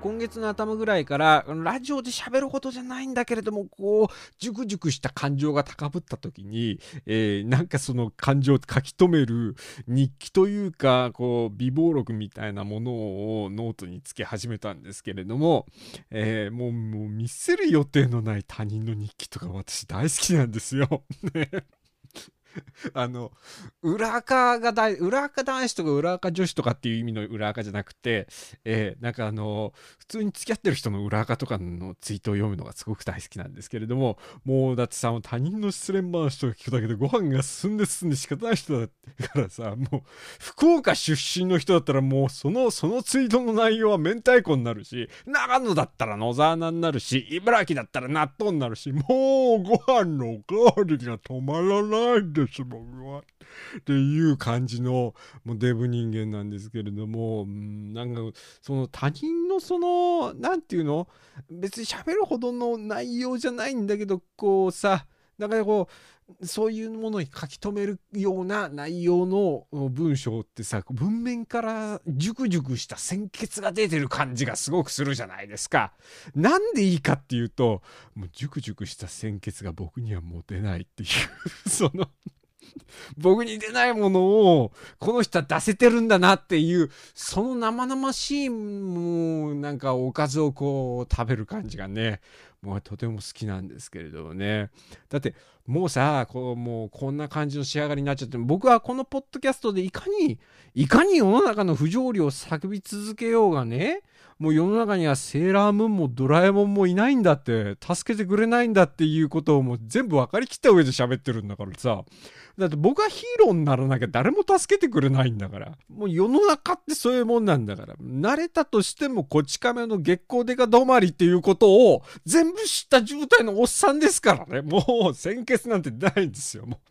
今月の頭ぐらいからラジオで喋ることじゃないんだけれどもこうジュクジュクした感情が高ぶった時に、えー、なんかその感情を書き留める日記というかこう美貌録みたいなものをノートにつけ始めたんですけれども、えー、もうもう見せる予定のない他人の日記とか私大好きなんですよ。ね あの、裏垢が大、裏垢男子とか裏垢女子とかっていう意味の裏垢じゃなくて、えー、なんかあの、普通に付き合ってる人の裏垢とかのツイートを読むのがすごく大好きなんですけれども、もうだってさ、他人の失恋話とか聞くだけでご飯が進んで進んで仕方ない人だからさ、もう、福岡出身の人だったらもうその、そのツイートの内容は明太子になるし、長野だったら野沢菜になるし、茨城だったら納豆になるし、もうご飯のおかわりが止まらないんで僕は。っていう感じのもうデブ人間なんですけれども、うん、なんかその他人のその何て言うの？別に喋るほどの内容じゃないんだけどこうさだからこうそういうものに書き留めるような内容の文章ってさ文面からジュクジュクした鮮血が出てる感じがすごくするじゃないですか。なんでいいかっていうともうジュクジュクした鮮血が僕にはもう出ないっていう その僕に出ないものを、この人は出せてるんだなっていう、その生々しい、もう、なんかおかずをこう、食べる感じがね、もうとても好きなんですけれどもね。だって、もうさ、こう、もうこんな感じの仕上がりになっちゃって、僕はこのポッドキャストでいかに、いかに世の中の不条理を叫び続けようがね、もう世の中にはセーラームーンもドラえもんもいないんだって、助けてくれないんだっていうことをもう全部分かりきった上で喋ってるんだからさ。だって僕はヒーローにならなきゃ誰も助けてくれないんだから。もう世の中ってそういうもんなんだから。慣れたとしてもこち亀の月光デカ止まりっていうことを全部知った状態のおっさんですからね。もう先決なんてないんですよ。もう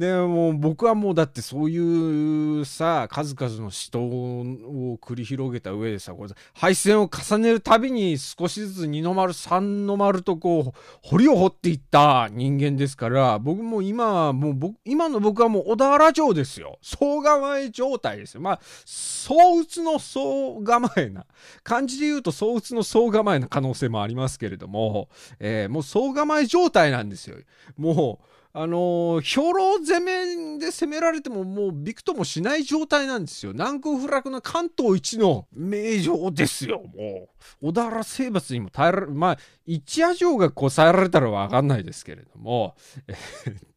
でも僕はもうだってそういうさ数々の死闘を繰り広げた上でさこれ敗戦を重ねるたびに少しずつ二の丸三の丸とこう堀を掘っていった人間ですから僕も今はもう僕今の僕はもう小田原城ですよ。総構え状態ですよ。まあ総打つの総構えな漢字で言うと総打つの総構えな可能性もありますけれども、えー、もう総構え状態なんですよ。もうあの兵糧攻めで攻められてももうびくともしない状態なんですよ。難攻不落の関東一の名城ですよ、もう。小田原征伐にも耐えられ、まあ、一夜城がこ、さえられたらわかんないですけれども、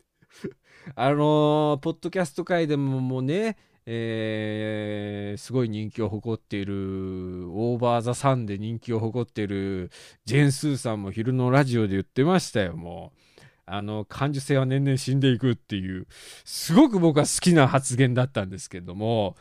あのー、ポッドキャスト界でももうね、えー、すごい人気を誇っている、オーバーザサンで人気を誇っている、ジェン・スーさんも昼のラジオで言ってましたよ、もう。あの感受性は年々死んでいくっていうすごく僕は好きな発言だったんですけれども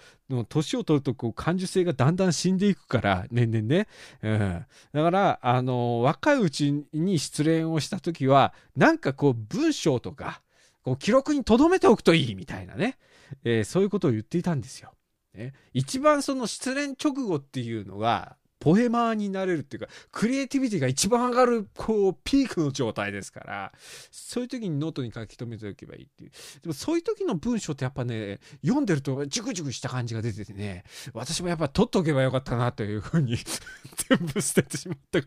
年を取るとこう感受性がだんだん死んでいくから年々ね、うん、だからあの若いうちに失恋をした時はなんかこう文章とかこう記録に留めておくといいみたいなね、えー、そういうことを言っていたんですよ。ね、一番その失恋直後っていうのがポエマーになれるっていうか、クリエイティビティが一番上がる、こう、ピークの状態ですから、そういう時にノートに書き留めておけばいいっていう。でもそういう時の文章ってやっぱね、読んでるとジュクジュクした感じが出ててね、私もやっぱ取っておけばよかったなというふうに 全部捨ててしまった。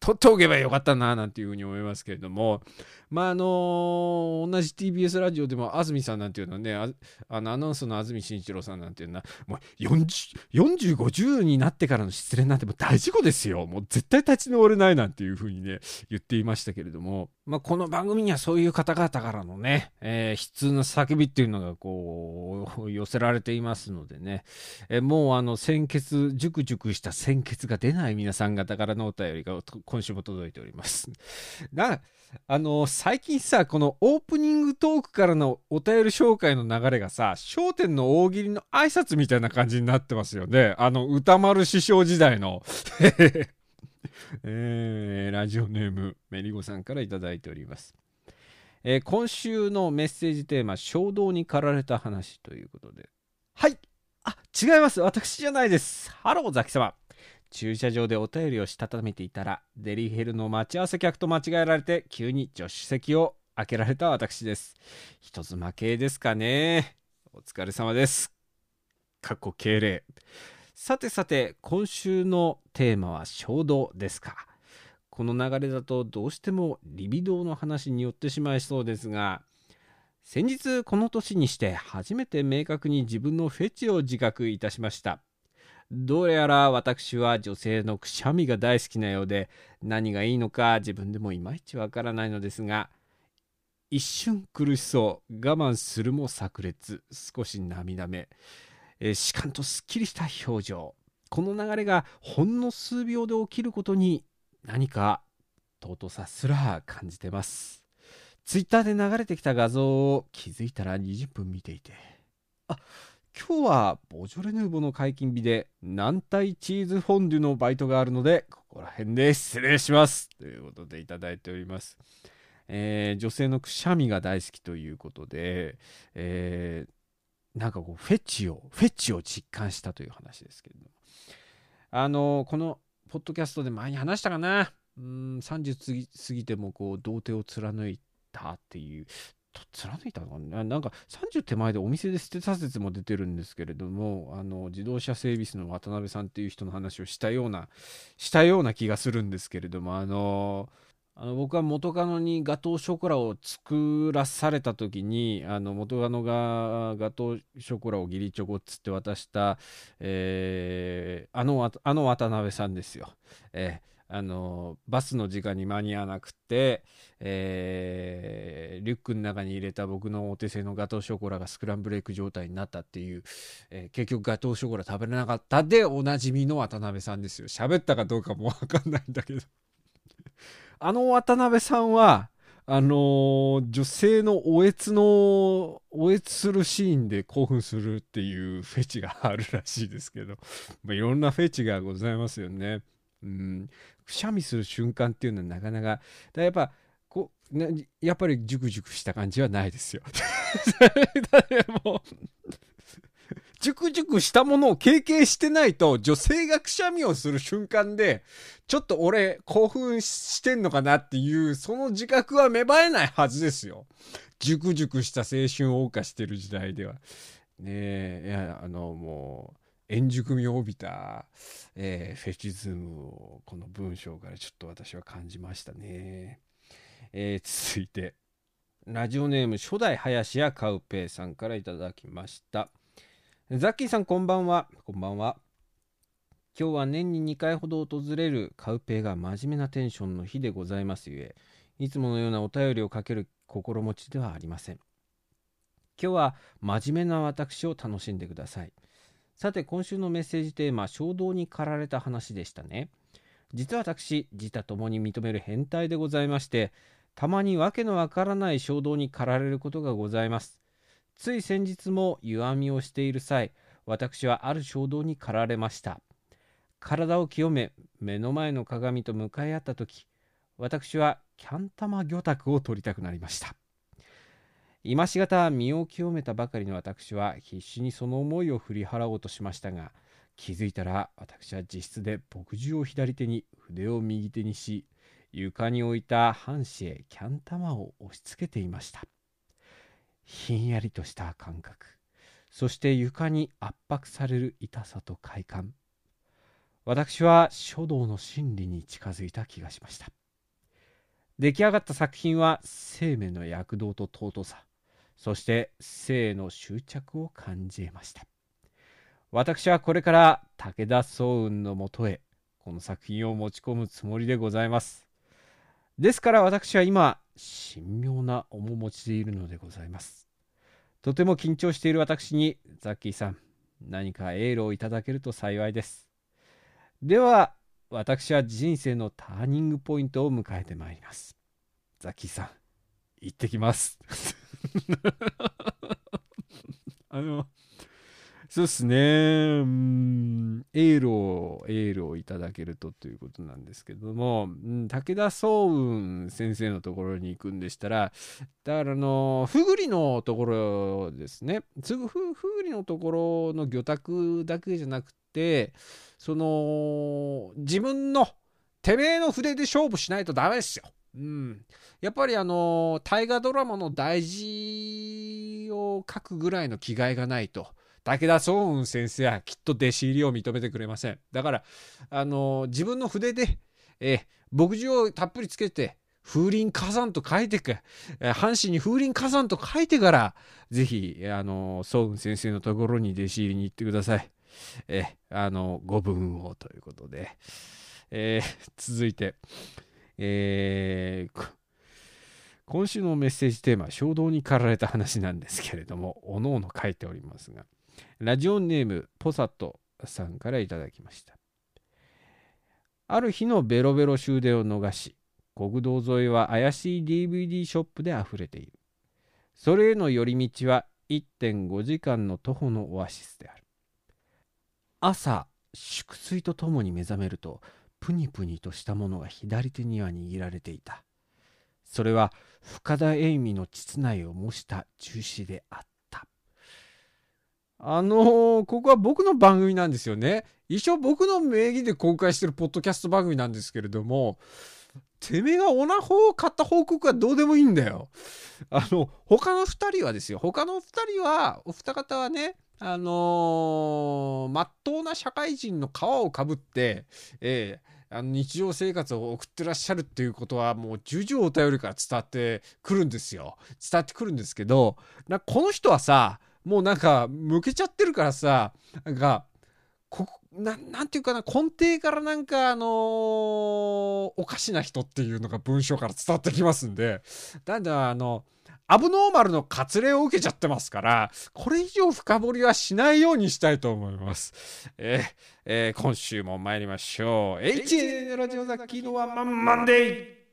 取っておけばよかったななんていうふうに思いますけれども、まああのー、同じ TBS ラジオでも安住さんなんていうのはね、あのアナウンスの安住紳一郎さんなんていうのは、もう4050になってからの失恋なんてもう大事故ですよ。もう絶対立ち直れないなんていうふうにね、言っていましたけれども、まあ、この番組にはそういう方々からのね、えー、悲痛な叫びっていうのがこう、寄せられていますのでね、えー、もうあの、鮮血、熟熟した鮮血が出ない皆さん方からのお便りが今週も届いております。な、あの、最近さ、このオープニングトークからのお便り紹介の流れがさ、笑点の大喜利の挨拶みたいな感じになってますよね。あの、歌丸師匠時代の。えー、ラジオネーム、メリゴさんから頂いております。えー今週のメッセージテーマ衝動に駆られた話ということではいあ違います私じゃないですハローザキ様駐車場でお便りをしたためていたらデリヘルの待ち合わせ客と間違えられて急に助手席を開けられた私です。人妻系ですかね。お疲れ様です。かっこ敬礼。さてさて今週のテーマは衝動ですか。この流れだとどうしてもリビドーの話によってしまいそうですが先日この年にして初めて明確に自分のフェチを自覚いたしました。どうやら私は女性のくしゃみが大好きなようで何がいいのか自分でもいまいちわからないのですが一瞬苦しそう我慢するも炸裂少し涙目、えー、しかんとすっきりした表情。この流れがほんの数秒で起きることに何か尊さすら感じてます。ツイッターで流れてきた画像を気づいたら20分見ていて。あ今日はボジョレ・ヌーボの解禁日で軟体チーズフォンデュのバイトがあるのでここら辺で失礼します。ということでいただいております、えー女性のくしゃみが大好きということで、えーなんかこうフェチをフェチを実感したという話ですけれども。あのこのポッドキャストで前に話したかな。うん30過ぎ過ぎてもこう童貞を貫いたっていう。と貫いたのかな？んか30手前でお店で捨てた説も出てるんですけれどもあの自動車整備士の渡辺さんっていう人の話をしたようなしたような気がするんですけれどもあのあの僕は元カノにガトーショコラを作らされた時にあの元カノがガトーショコラを義理チョコっつって渡した、えーあのあの渡辺さんですよ。えーあのバスの時間に間に合わなくて、えーリュックの中に入れた僕のお手製のガトーショコラがスクランブルエッグ状態になったっていう、えー結局ガトーショコラ食べれなかったでおなじみの渡辺さんですよ。喋ったかどうかもわかんないんだけど。あの渡辺さんはあのー女性のおえつのおえつするシーンで興奮するっていうフェチがあるらしいですけど、まあ、いろんなフェチがございますよね。うん、くしゃみする瞬間っていうのはなかなかだかやっぱこうなやっぱりジュクジュクした感じはないですよ。もジュクジュクしたものを経験してないと女性がくしゃみをする瞬間でちょっと俺興奮してんのかなっていうその自覚は芽生えないはずですよ。ジュクジュクした青春を謳歌してる時代では。ねえいやあのもう円熟味を帯びた、えーフェチズムをこの文章からちょっと私は感じましたね。えー続いてラジオネーム初代林家カウペイさんからいただきました。ザッキーさんこんばんは。こんばんは。今日は年に2回ほど訪れるカウペイが真面目なテンションの日でございますゆえ、いつものようなお便りをかける心持ちではありません。今日は真面目な私を楽しんでください。さて今週のメッセージテーマ衝動に駆られた話でしたね。実は私自他ともに認める変態でございましてたまにわけのわからない衝動に駆られることがございます。つい先日も湯あみをしている際私はある衝動に駆られました。体を清め目の前の鏡と向かい合った時私はキャン玉魚拓を取りたくなりました。今しがた身を清めたばかりの私は必死にその思いを振り払おうとしましたが気づいたら私は自室で墨汁を左手に筆を右手にし床に置いた半紙へキャン玉を押し付けていました。ひんやりとした感覚そして床に圧迫される痛さと快感。私は書道の真理に近づいた気がしました。出来上がった作品は生命の躍動と尊さ。そして生の執着を感じました。私はこれから武田壮雲のもとへこの作品を持ち込むつもりでございます。ですから私は今神妙な面持ちでいるのでございます。とても緊張している私にザッキーさん何かエールをいただけると幸いです。では私は人生のターニングポイントを迎えてまいります。ザッキーさん行ってきます。あのそうですね。うん、エールを、エールをいただけるとということなんですけども、うん、武田総雲先生のところに行くんでしたら、だからあの、ふぐりのところですね。すぐふふぐりのところの魚拓だけじゃなくて、その、自分の、てめえの筆で勝負しないとダメですよ。うん。やっぱりあの、大河ドラマの大事を書くぐらいの気概がないと、武田総雲先生はきっと弟子入りを認めてくれません。だから、あの、自分の筆で、えー墨汁をたっぷりつけて、風林火山と書いてく、え阪神に風林火山と書いてから、ぜひ、あの、総雲先生のところに弟子入りに行ってください。えあの、ご分をということで。えー続いて、えー今週のメッセージテーマ衝動に駆られた話なんですけれども、おのおの書いておりますが、ラジオネームポサットさんからいただきました。ある日のベロベロ終電を逃し、国道沿いは怪しい DVD ショップで溢れている。それへの寄り道は1.5時間の徒歩のオアシスである。朝、粛睡とともに目覚めると、プニプニとしたものが左手には握られていた。それは深田栄美の膣内を模した樹脂であった。あのーここは僕の番組なんですよね。一応僕の名義で公開してるポッドキャスト番組なんですけれども、てめえがオナホを買った報告はどうでもいいんだよ。あの、他の二人はですよ。他の二人は、お二方はね、あのー、まっとうな社会人の皮をかぶって、ええあの日常生活を送ってらっしゃるっていうことはもう重々お便りから伝わってくるんですよ。伝わってくるんですけど、なこの人はさ、もうなんか向けちゃってるからさ、なんか、こななんていうかな、根底からなんかあのーおかしな人っていうのが文章から伝わってきますんで、なんだあの、アブノーマルの割礼を受けちゃってますから、これ以上深掘りはしないようにしたいと思います。えーえー今週も参りましょう。h ラジオザキのワンマンマンデー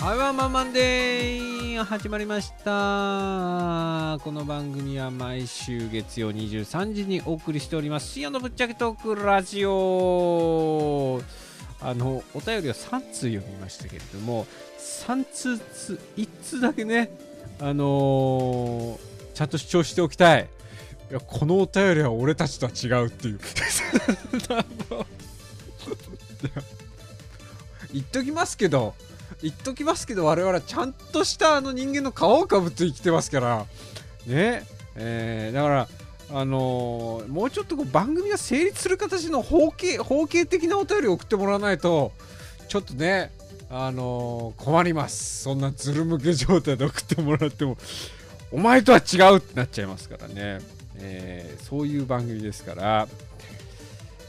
はい、ワンマンマンデー始まりました。この番組は毎週月曜23時にお送りしております。深夜のぶっちゃけトークラジオ。あの、お便りを3通読みましたけれども、3通つ、1通だけね、あのーちゃんと主張しておきたい。いや、このお便りは俺たちとは違うっていう。言っときますけど、言っときますけど我々ちゃんとしたあの人間の皮をかぶって生きてますから。ね。えーだからあのーもうちょっとこう番組が成立する形の方形方形的なお便りを送ってもらわないとちょっとねあのー困ります。そんなズル向け状態で送ってもらっても。お前とは違うってなっちゃいますからね、えーそういう番組ですから、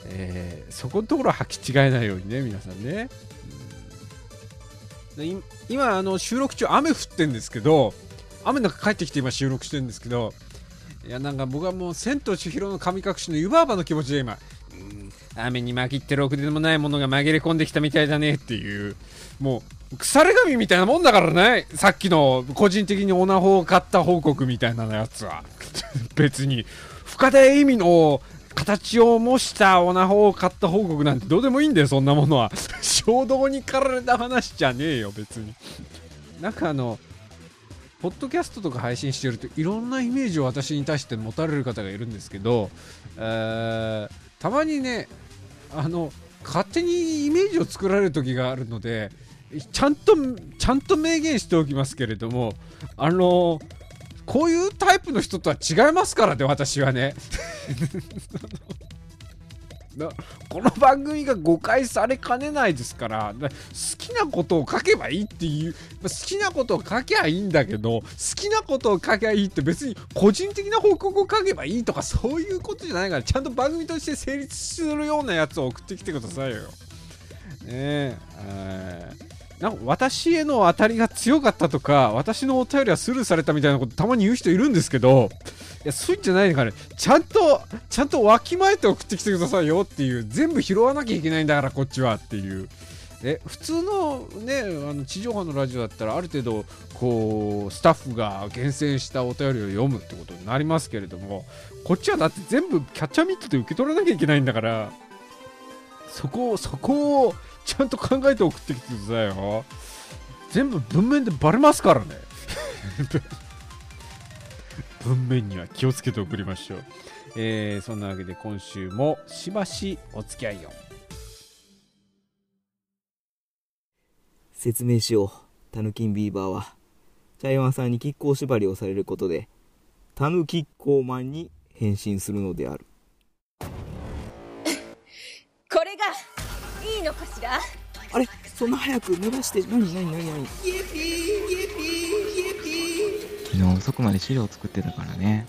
えーそこのところは履き違えないようにね皆さんね。で今あの収録中雨降ってんですけど雨の中帰ってきて今収録してるんですけどいやなんか僕はもう千と千尋の神隠しの湯婆婆の気持ちで今雨に紛ってろくでもないものが紛れ込んできたみたいだねっていうもう腐れ神みたいなもんだからねさっきの個人的にオナホを買った報告みたいなやつは。別に深田恵美の形を模したオナホを買った報告なんてどうでもいいんだよそんなものは。衝動に駆られた話じゃねえよ別に。なんかあのポッドキャストとか配信してるといろんなイメージを私に対して持たれる方がいるんですけど、えーたまにねあの勝手にイメージを作られる時があるのでちゃんとちゃんと明言しておきますけれどもあのこういうタイプの人とは違いますからね私はね この番組が誤解されかねないですから好きなことを書けばいいっていう好きなことを書けばいいんだけど好きなことを書けばいいって別に個人的な報告を書けばいいとかそういうことじゃないからちゃんと番組として成立するようなやつを送ってきてくださいよ。ねえなんか私への当たりが強かったとか、私のお便りはスルーされたみたいなことたまに言う人いるんですけど、いや、そういうんじゃないのかね。ちゃんと、ちゃんとわきまえて送ってきてくださいよっていう、全部拾わなきゃいけないんだから、こっちはっていう。え普通の,、ね、あの地上波のラジオだったらある程度こうスタッフが厳選したお便りを読むってことになりますけれどもこっちはだって全部キャッチャーミットで受け取らなきゃいけないんだからそこを、そこをちゃんと考えて送ってきてくださいよ。全部文面でバレますからね。文面には気をつけて送りましょう。えー、そんなわけで今週もしばしお付き合いを。説明しよう。タヌキンビーバーは、茶山さんに亀甲縛りをされることで、タヌキッコーマンに変身するのである。いいのかしら？あれ？そんな早く濡らして？何？何？何？何？昨日遅くまで資料作ってたからね。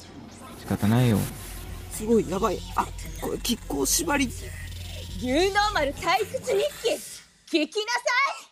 仕方ないよ。すごいやばい。あこれ亀甲縛り。牛の丸退屈日記。聞きなさい。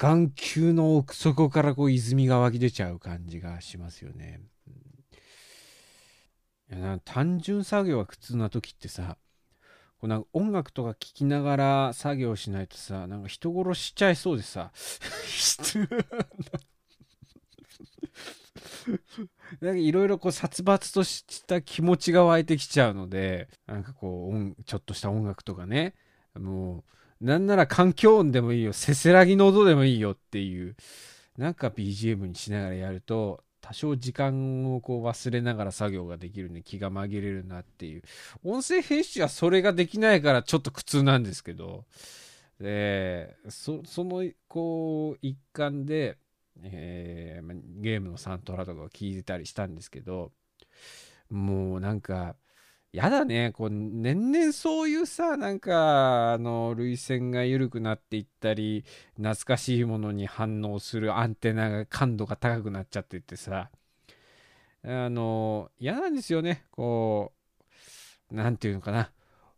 眼球の奥底からこう泉が湧き出ちゃう感じがしますよね。単純作業が苦痛な時ってさ、こうなんか音楽とか聴きながら作業しないとさ、なんか人殺しちゃいそうでさ、なんかいろいろこう殺伐とした気持ちが湧いてきちゃうので、なんかこう、ちょっとした音楽とかね、もう、なんなら環境音でもいいよ、せせらぎの音でもいいよっていう、なんか BGM にしながらやると、多少時間をこう忘れながら作業ができるんで気が紛れるなっていう。音声編集はそれができないからちょっと苦痛なんですけど、で、そそのこう一環で、えーゲームのサントラとかを聞いてたりしたんですけど、もうなんか、やだね、こう、年々そういうさ、なんか、あの、涙腺が緩くなっていったり、懐かしいものに反応するアンテナが感度が高くなっちゃっててさ、あの、嫌なんですよね、こう、なんていうのかな。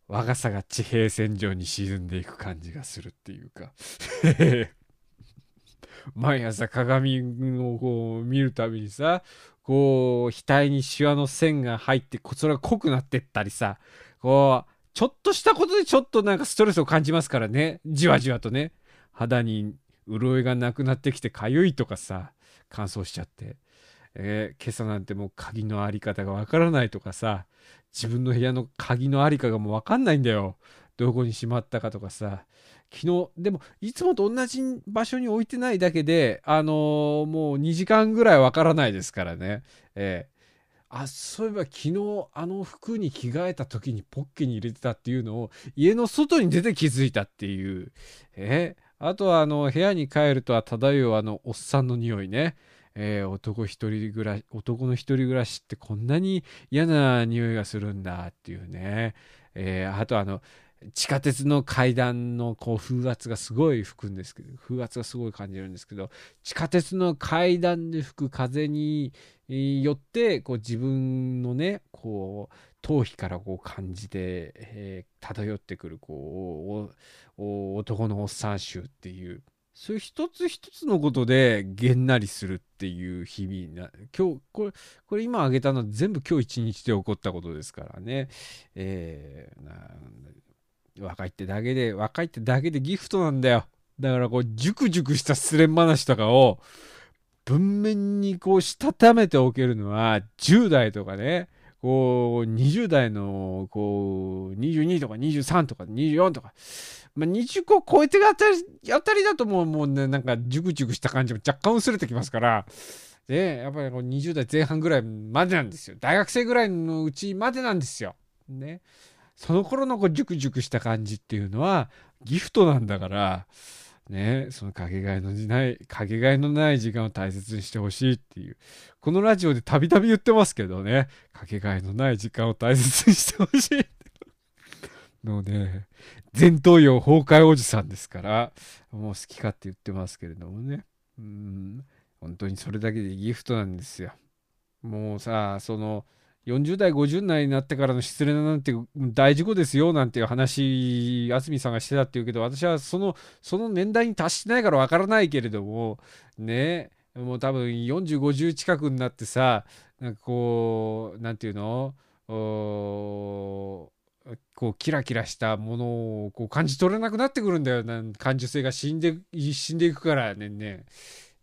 若さが地平線上に沈んでいく感じがするっていうか。毎朝鏡をこう見るたびにさこう額にシワの線が入ってこそれが濃くなってったりさこうちょっとしたことでちょっとなんかストレスを感じますからね。じわじわとね。肌に潤いがなくなってきてかゆいとかさ乾燥しちゃって、えー今朝なんてもう鍵のあり方がわからないとかさ自分の部屋の鍵のありかがもうわかんないんだよ。どこにしまったかとかさ昨日でもいつもと同じ場所に置いてないだけであのーもう2時間ぐらいわからないですからね。ええ。あそういえば昨日あの服に着替えた時にポッケに入れてたっていうのを家の外に出て気づいたっていう。えあとはあの部屋に帰るとは漂うあのおっさんの匂いね。えー男一人暮らし男の一人暮らしってこんなに嫌な匂いがするんだっていうね、えーあとあの地下鉄の階段のこう風圧がすごい吹くんですけど風圧がすごい感じるんですけど地下鉄の階段で吹く風によってこう自分のねこう頭皮からこう感じて、えー漂ってくるこう男のおっさん臭っていうそういう一つ一つのことでげんなりするっていう日々な今日これこれ今挙げたのは全部今日一日で起こったことですからね、えー若いってだけで若いってだけでギフトなんだよ。だからこうジュクジュクした失恋話とかを文面にこうしたためておけるのは10代とかね。こう20代のこう22とか23とか24とか、まあ、20個超えてあたりあたりだともうもうねなんかジュクジュクした感じも若干薄れてきますから。でやっぱりこう20代前半ぐらいまでなんですよ。大学生ぐらいのうちまでなんですよ。ね。その頃のこうジュクジュクした感じっていうのはギフトなんだからね、そのかけがえのない、かけがえのない時間を大切にしてほしいっていう、このラジオでたびたび言ってますけどね、かけがえのない時間を大切にしてほしい。もうね、前頭葉崩壊おじさんですから、もう好き勝手言ってますけれどもね。うん、本当にそれだけでギフトなんですよ。もうさ、その、40代、50代になってからの失恋なんて大事故ですよなんていう話、安住さんがしてたっていうけど、私はその、その年代に達してないからわからないけれども、ね、もう多分40、50近くになってさ、なんかこう、なんていうの？こうキラキラしたものをこう感じ取れなくなってくるんだよ。な感受性が死んで死んでいくからねね。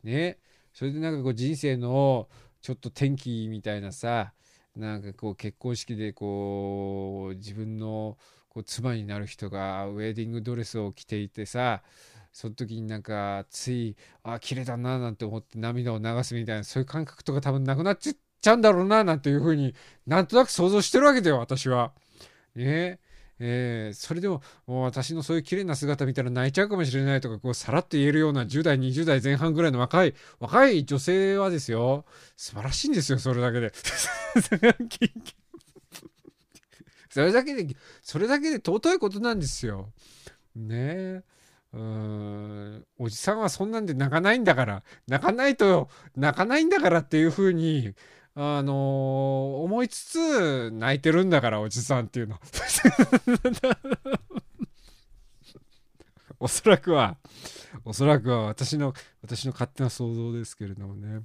ね。それでなんかこう人生のちょっと転機みたいなさなんかこう結婚式でこう自分のこう妻になる人がウェディングドレスを着ていてさその時になんかついあ綺麗だななんて思って涙を流すみたいなそういう感覚とか多分なくなっちゃうんだろうななんていうふうになんとなく想像してるわけだよ私は。ねえーそれでもも私のそういう綺麗な姿見たら泣いちゃうかもしれないとかこうさらっと言えるような10代20代前半ぐらいの若い若い女性はですよ。素晴らしいんですよそれだけで。それだけでそれだけで尊いことなんですよ。ね。えうん。おじさんはそんなんで泣かないんだから。泣かないと泣かないんだからっていうふうにあのー思いつつ泣いてるんだからおじさんっていうの。おそらくはおそらくは私の私の勝手な想像ですけれどもね。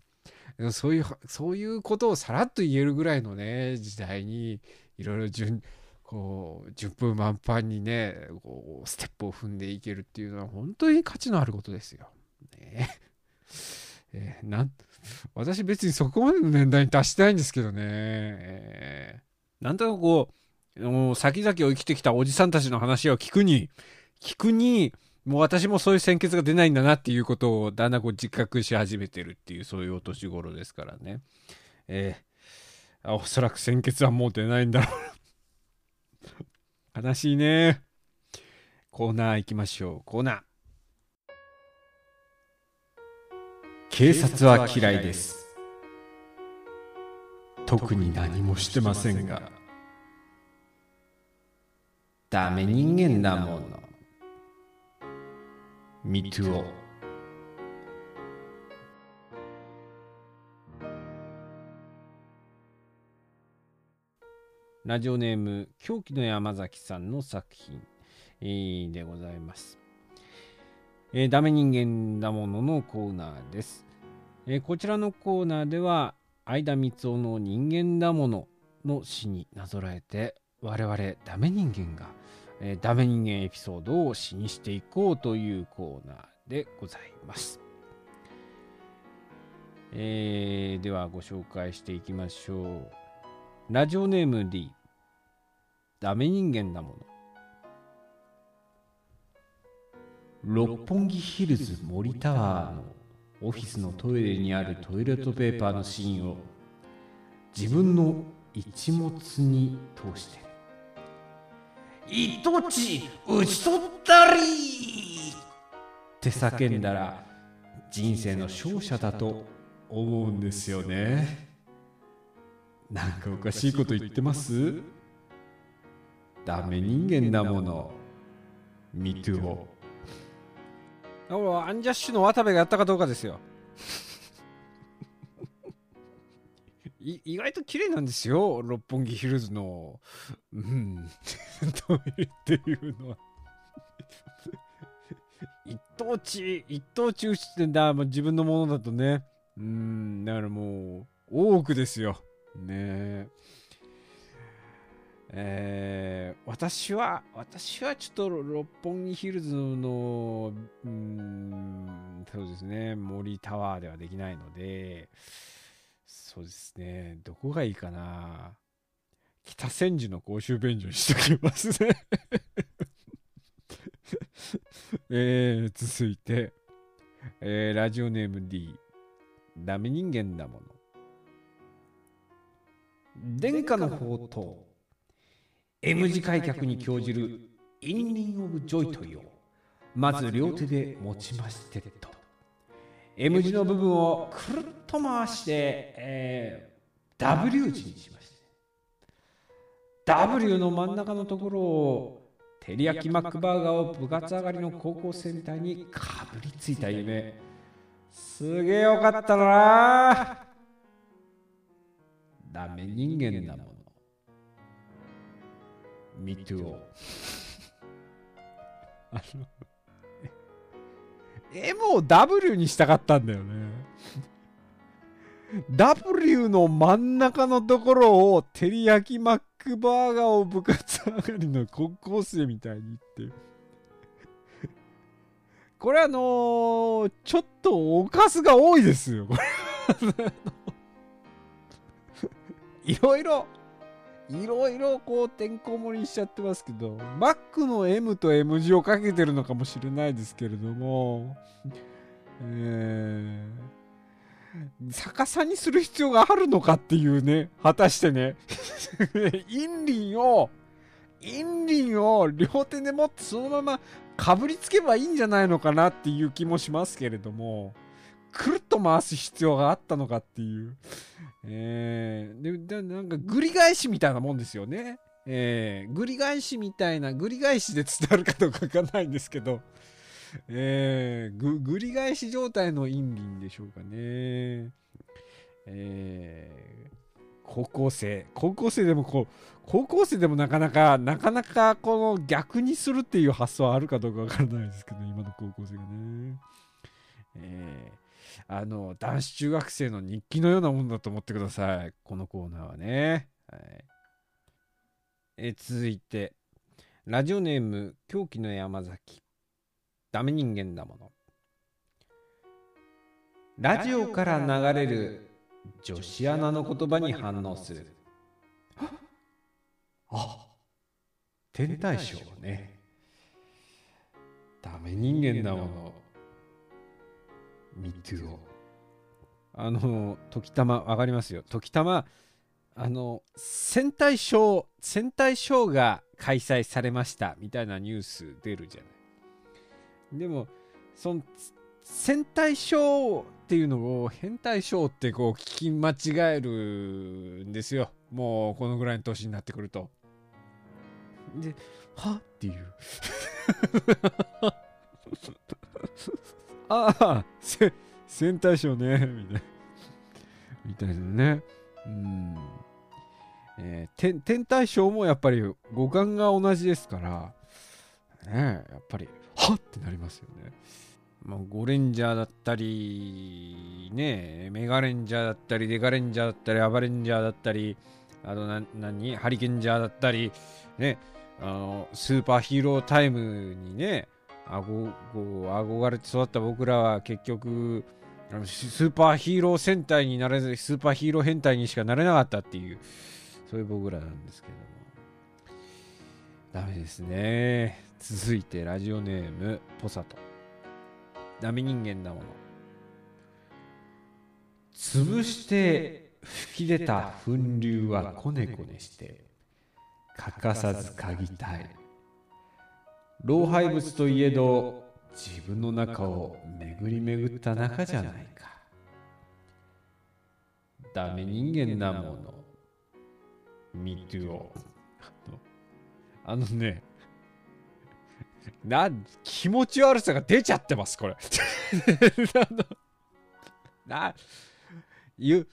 そういうそういうことをさらっと言えるぐらいのね時代にいろいろ順こう順風満帆にねこうステップを踏んでいけるっていうのは本当に価値のあることですよ。ね。えーなん 私別にそこまでの年代に達してないんですけどね。えーなんとなくこう、もう先々を生きてきたおじさんたちの話を聞くに、聞くに、もう私もそういう鮮血が出ないんだなっていうことをだんだんこう自覚し始めてるっていうそういうお年頃ですからね。えーおそらく鮮血はもう出ないんだろう。悲しいね。コーナー行きましょう。コーナー。警察は嫌いです。特に何もしてませんが。ダメ人間だもの。ミトゥオ。ラジオネーム狂気の山崎さんの作品、でございます。えーダメ人間だもののコーナーです。えーこちらのコーナーでは相田光雄の人間だものの詩になぞらえて我々ダメ人間が、えーダメ人間エピソードを詩にしていこうというコーナーでございます。えーではご紹介していきましょう。ラジオネーム D ダメ人間だもの六本木ヒルズ森タワーのオフィスのトイレにあるトイレットペーパーの芯を自分の一物に通して一ち打ち取ったりって叫んだら人生の勝者だと思うんですよねなんかおかしいこと言ってます？ダメ人間だもの。ミトゥオ。アンジャッシュの渡部がやったかどうかですよ。い意外と綺麗なんですよ、六本木ヒルズの、うん、トイレっていうのは。一等地、一等地打ちってんだ、まあ、自分のものだとね。うん、だからもう、多くですよ。ねえ。えー私は、私はちょっと六本木ヒルズの、うん、そうですね、森タワーではできないので、そうですね、どこがいいかな。北千住の公衆便所にしときますね。えー、続いて、えーラジオネーム D、ダメ人間だもの。伝家の宝刀。M 字開脚に興じるインリン・オブ・ジョイトイよ。まず両手で持ちましてと。M 字の部分をくるっと回して、えー W 字にしまして。W の真ん中のところを照り焼きマックバーガーを部活上がりの高校生みたいにかぶりついた夢。すげえよかったな。ダメ人間なもの Me too. あの M を W にしたかったんだよね。W の真ん中のところを照り焼きマックバーガーを部活上がりの高校生みたいにって。これあのーちょっとおかずが多いですよこれ。いろいろいろいろこうてんこ盛りにしちゃってますけどマックの M と M 字をかけてるのかもしれないですけれどもえー、逆さにする必要があるのかっていうね果たしてね。インリンをインリンを両手で持ってそのままかぶりつけばいいんじゃないのかなっていう気もしますけれども。くるっと回す必要があったのかっていう。えー、ででなんかぐり返しみたいなもんですよね。えー、ぐり返しみたいなぐり返しで伝わるかどうかわかんないんですけど。えー、ぐぐり返し状態のインリンでしょうかね。えー、高校生。高校生でもこう高校生でもなかなかなかなかこの逆にするっていう発想はあるかどうかわからないですけど今の高校生がね。えー、あの男子中学生の日記のようなもんだと思ってください。このコーナーはね、はい。えー続いて。ラジオネーム狂気の山崎。ダメ人間だもの。ラジオから流れる女子アナの言葉に反応する。あ天体ショーね。ダメ人間だものミトゥオあの時たまわかりますよ。時たまあの戦隊ショー戦隊ショーが開催されました。みたいなニュース出るじゃない。でもその戦隊ショーっていうのを変態ショーってこう聞き間違えるんですよ。もうこのぐらいの年になってくると。では？っていう。ああせ戦隊ショーねみたいな。みたいなね。うん。えー、天天体ショーもやっぱり五感が同じですからねやっぱりはっってなりますよね。まあ、ゴレンジャーだったり、ね、メガレンジャーだったり、デカレンジャーだったり、アバレンジャーだったり、あとな、何？ハリケンジャーだったり、ね、あの、スーパーヒーロータイムにね、あご、こう、憧れて育った僕らは結局、スーパーヒーロー戦隊になれず、スーパーヒーロー変態にしかなれなかったっていう、そういう僕らなんですけども。ダメですね。続いて、ラジオネーム、ポサト。ダメ人間だもの潰して吹き出た粉流はこねこねして欠かさず嗅ぎたい老廃物といえど自分の中を巡り巡った中じゃないか。ダメ人間だもの。Me too あのねな気持ち悪さが出ちゃってますこれ。ないう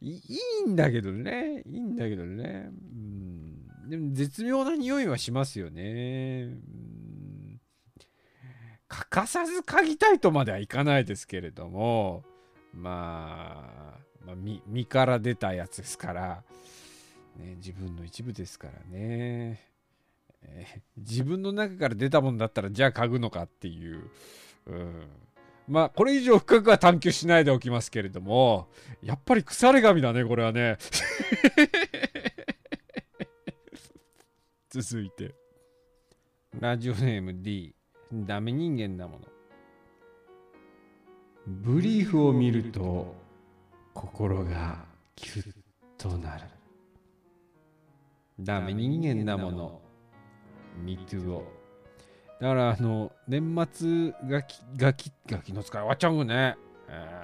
いいんだけどね。いいんだけどね。うん。でも絶妙な匂いはしますよね。うん。欠かさず嗅ぎたいとまではいかないですけれどもまあ、まあ、身から出たやつですから、ね、自分の一部ですからね。えー自分の中から出たもんだったらじゃあ嗅ぐのかっていう、うん、まあこれ以上深くは探求しないでおきますけれどもやっぱり腐れ神だねこれはね。続いて。ラジオネーム D ダメ人間だもの。ブリーフを見ると心がキュッとなる。ダメ人間だもの。MeToo を。だからあの年末ガキガキガキの使い終わっちゃうね、え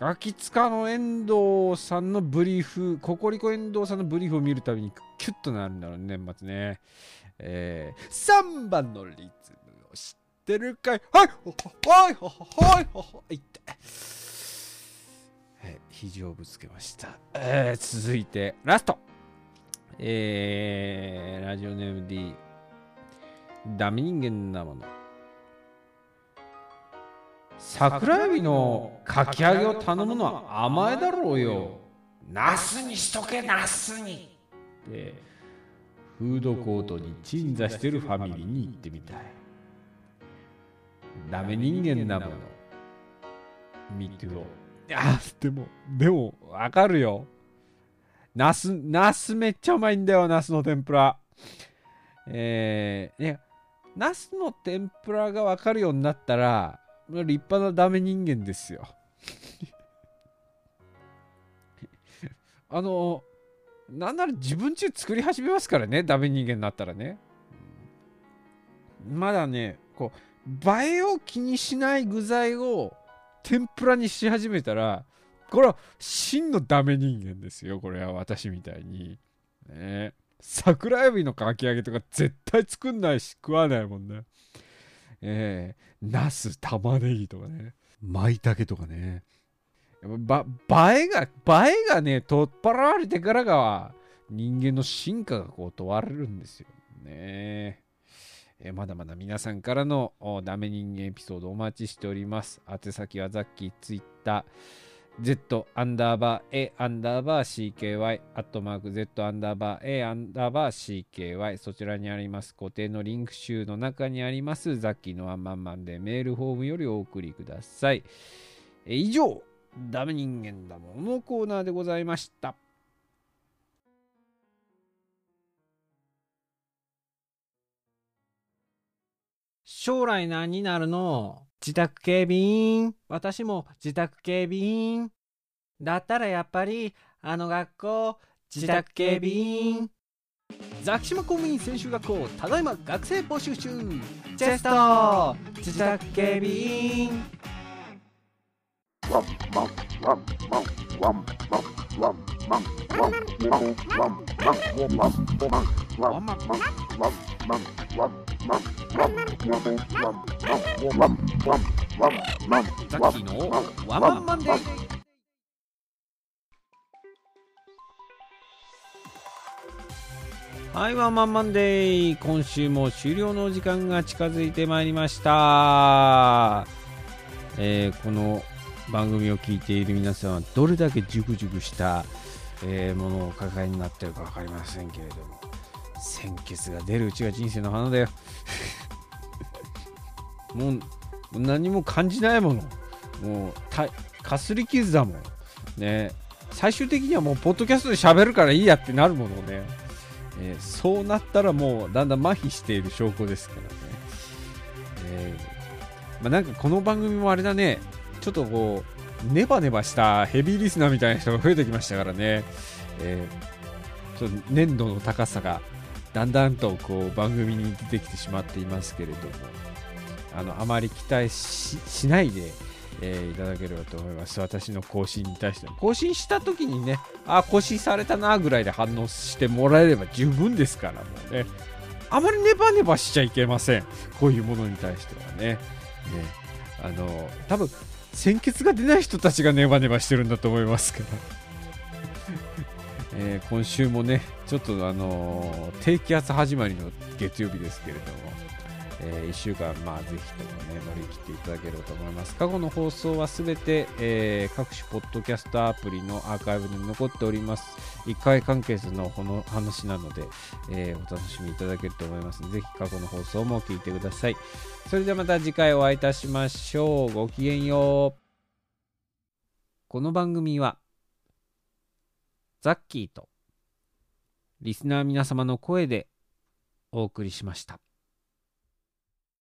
ー、ガキ使の遠藤さんのブリーフココリコ遠藤さんのブリーフを見るたびにキュッとなるんだろうね年末ね。えー、3番のリズムを知ってるかい。はい。ほほはい。ほほはい。ほほい。ってはい。肘をぶつけました、えー、続いてラスト。えー、ラジオネーム D ダメ人間なもの。桜エビのかき揚げを頼むのは甘えだろうよ。ナスにしとけナスに。でフードコートに鎮座してるファミリーに行ってみたい。ダメ人間なものミトゥオあでもでもわかるよナスナスめっちゃうまいんだよナスの天ぷらえー、いやナスの天ぷらが分かるようになったら、立派なダメ人間ですよ。あの、なんなら自分中作り始めますからね、ダメ人間になったらね。まだね、こう、映えを気にしない具材を天ぷらにし始めたら、これは真のダメ人間ですよ、これは私みたいに。ね桜エビのかき揚げとか絶対作んないし食わないもんね。えー、ナス、玉ねぎとかね、舞茸とかね。ば、映えが、映えがね、取っ払われてからが、人間の進化がこう問われるんですよ。ねえーまだまだ皆さんからのダメ人間エピソードお待ちしております。宛先はザッキー、ツイッター、Z アンダーバー A アンダーバー CKY アットマーク Z アンダーバー A アンダーバー CKY そちらにあります固定のリンク集の中にありますザッキーのワンマンマンでメールフォームよりお送りください。以上、ダメ人間だものコーナーでございました。将来何になるの？自宅警備員。私も自宅警備員。だったらやっぱり、あの学校、自宅警備員。ザキシマ公務員専修学校、ただいま学生募集中。チェスト自宅警備員。ザッキーのワンマンマンデー。はい、ワンマンマンデー。今週も終了の時間が近づいてまいりました。えーこの番組を聞いている皆さんはどれだけジュクジュクした、えーものをお抱えになってるか分かりませんけれども鮮血が出るうちが人生の花だよもう何も感じないもの。もうかすり傷だもん。ね。最終的にはもうポッドキャストで喋るからいいやってなるものね、えーそうなったらもうだんだん麻痺している証拠ですからね、えーまあ、なんかこの番組もあれだね。ちょっとこうネバネバしたヘビーリスナーみたいな人が増えてきましたからね、えーちょっと粘度の高さがだんだんとこう番組に出てきてしまっていますけれども。あのあまり期待しないで、えーいただければと思います。私の更新に対して。更新した時にねあ更新されたなぐらいで反応してもらえれば十分ですからもうね。あまりネバネバしちゃいけません。こういうものに対してはね。ね。あの多分鮮血が出ない人たちがネバネバしてるんだと思いますから、えー今週もねちょっとあのー低気圧始まりの月曜日ですけれども、え1週間まあぜひともね乗り切っていただければと思います過去の放送はすべて、えー各種ポッドキャストアプリのアーカイブに残っております1回完結のこの話なので、えーお楽しみいただけると思いますのでぜひ過去の放送も聞いてくださいそれではまた次回お会いいたしましょう。ごきげんよう。この番組は、ザッキーと、リスナー皆様の声でお送りしました。